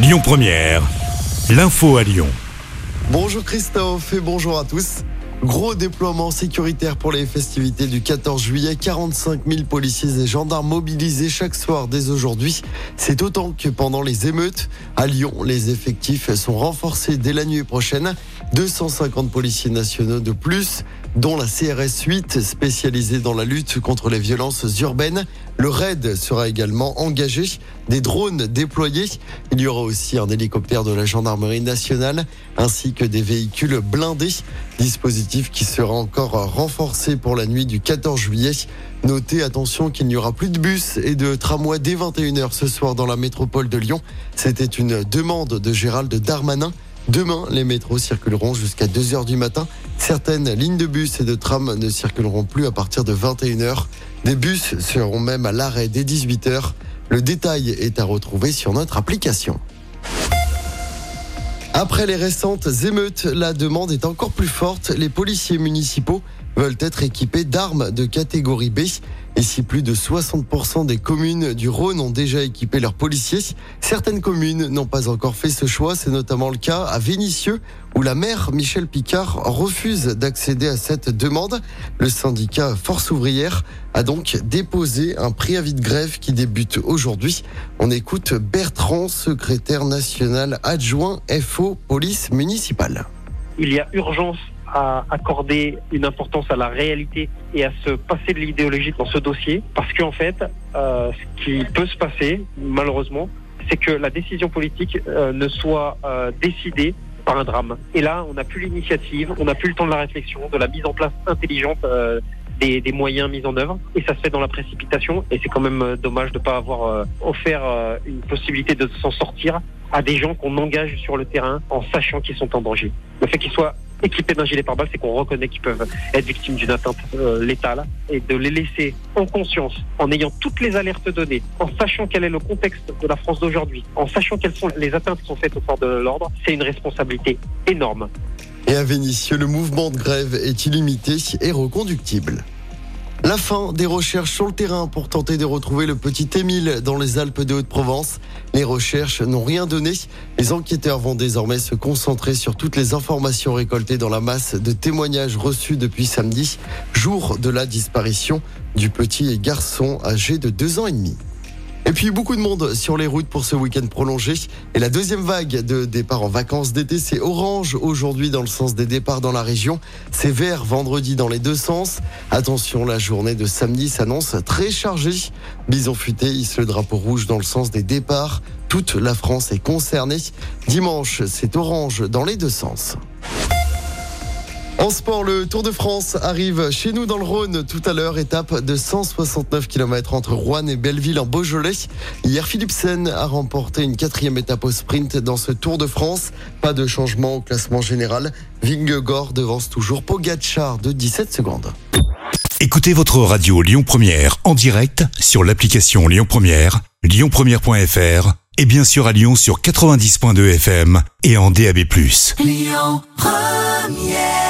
Lyon Première, l'info à Lyon. Bonjour Christophe et bonjour à tous. Gros déploiement sécuritaire pour les festivités du 14 juillet. 45 000 policiers et gendarmes mobilisés chaque soir dès aujourd'hui. C'est autant que pendant les émeutes. À Lyon, les effectifs sont renforcés dès la nuit prochaine. 250 policiers nationaux de plus, dont la CRS 8 spécialisée dans la lutte contre les violences urbaines. Le RAID sera également engagé. Des drones déployés. Il y aura aussi un hélicoptère de la gendarmerie nationale ainsi que des véhicules blindés. Dispositif qui sera encore renforcé pour la nuit du 14 juillet. Notez attention qu'il n'y aura plus de bus et de tramway dès 21h ce soir dans la métropole de Lyon. C'était une demande de Gérald Darmanin. Demain, les métros circuleront jusqu'à 2h du matin. Certaines lignes de bus et de tram ne circuleront plus à partir de 21h. Des bus seront même à l'arrêt dès 18h. Le détail est à retrouver sur notre application. Après les récentes émeutes, la demande est encore plus forte. Les policiers municipaux veulent être équipés d'armes de catégorie B. Et si plus de 60% des communes du Rhône ont déjà équipé leurs policiers, certaines communes n'ont pas encore fait ce choix. C'est notamment le cas à Vénissieux, où la maire Michel Picard refuse d'accéder à cette demande. Le syndicat Force ouvrière a donc déposé un préavis de grève qui débute aujourd'hui. On écoute Bertrand, secrétaire national adjoint FO Police municipale. Il y a urgence à accorder une importance à la réalité et à se passer de l'idéologie dans ce dossier, parce qu'en fait, euh, ce qui peut se passer, malheureusement, c'est que la décision politique euh, ne soit euh, décidée par un drame. Et là, on n'a plus l'initiative, on n'a plus le temps de la réflexion, de la mise en place intelligente des, moyens mis en œuvre, et ça se fait dans la précipitation, et c'est quand même dommage de ne pas avoir offert une possibilité de s'en sortir à des gens qu'on engage sur le terrain en sachant qu'ils sont en danger. Le fait qu'ils soient équipés d'un gilet pare-balles, c'est qu'on reconnaît qu'ils peuvent être victimes d'une atteinte euh, létale et de les laisser en conscience, en ayant toutes les alertes données, en sachant quel est le contexte de la France d'aujourd'hui, en sachant quelles sont les atteintes qui sont faites au fort de l'ordre, c'est une responsabilité énorme. Et à Vénissieux, le mouvement de grève est illimité et reconductible. La fin des recherches sur le terrain pour tenter de retrouver le petit Émile dans les Alpes de Haute-Provence. Les recherches n'ont rien donné. Les enquêteurs vont désormais se concentrer sur toutes les informations récoltées dans la masse de témoignages reçus depuis samedi, jour de la disparition du petit garçon âgé de deux ans et demi. Et puis beaucoup de monde sur les routes pour ce week-end prolongé. Et la deuxième vague de départ en vacances d'été, c'est orange aujourd'hui dans le sens des départs dans la région. C'est vert vendredi dans les deux sens. Attention, la journée de samedi s'annonce très chargée. Bison futé hisse le drapeau rouge dans le sens des départs. Toute la France est concernée. Dimanche, c'est orange dans les deux sens. En sport, le Tour de France arrive chez nous dans le Rhône tout à l'heure. Étape de 169 km entre Rouen et Belleville en Beaujolais. Hier, Philipsen a remporté une quatrième étape au sprint dans ce Tour de France. Pas de changement au classement général. Vingegaard devance toujours Pogacar de 17 secondes. Écoutez votre radio Lyon Première en direct sur l'application Lyon Première, lyonpremière.fr et bien sûr à Lyon sur 90.2 FM et en DAB+. Lyon Première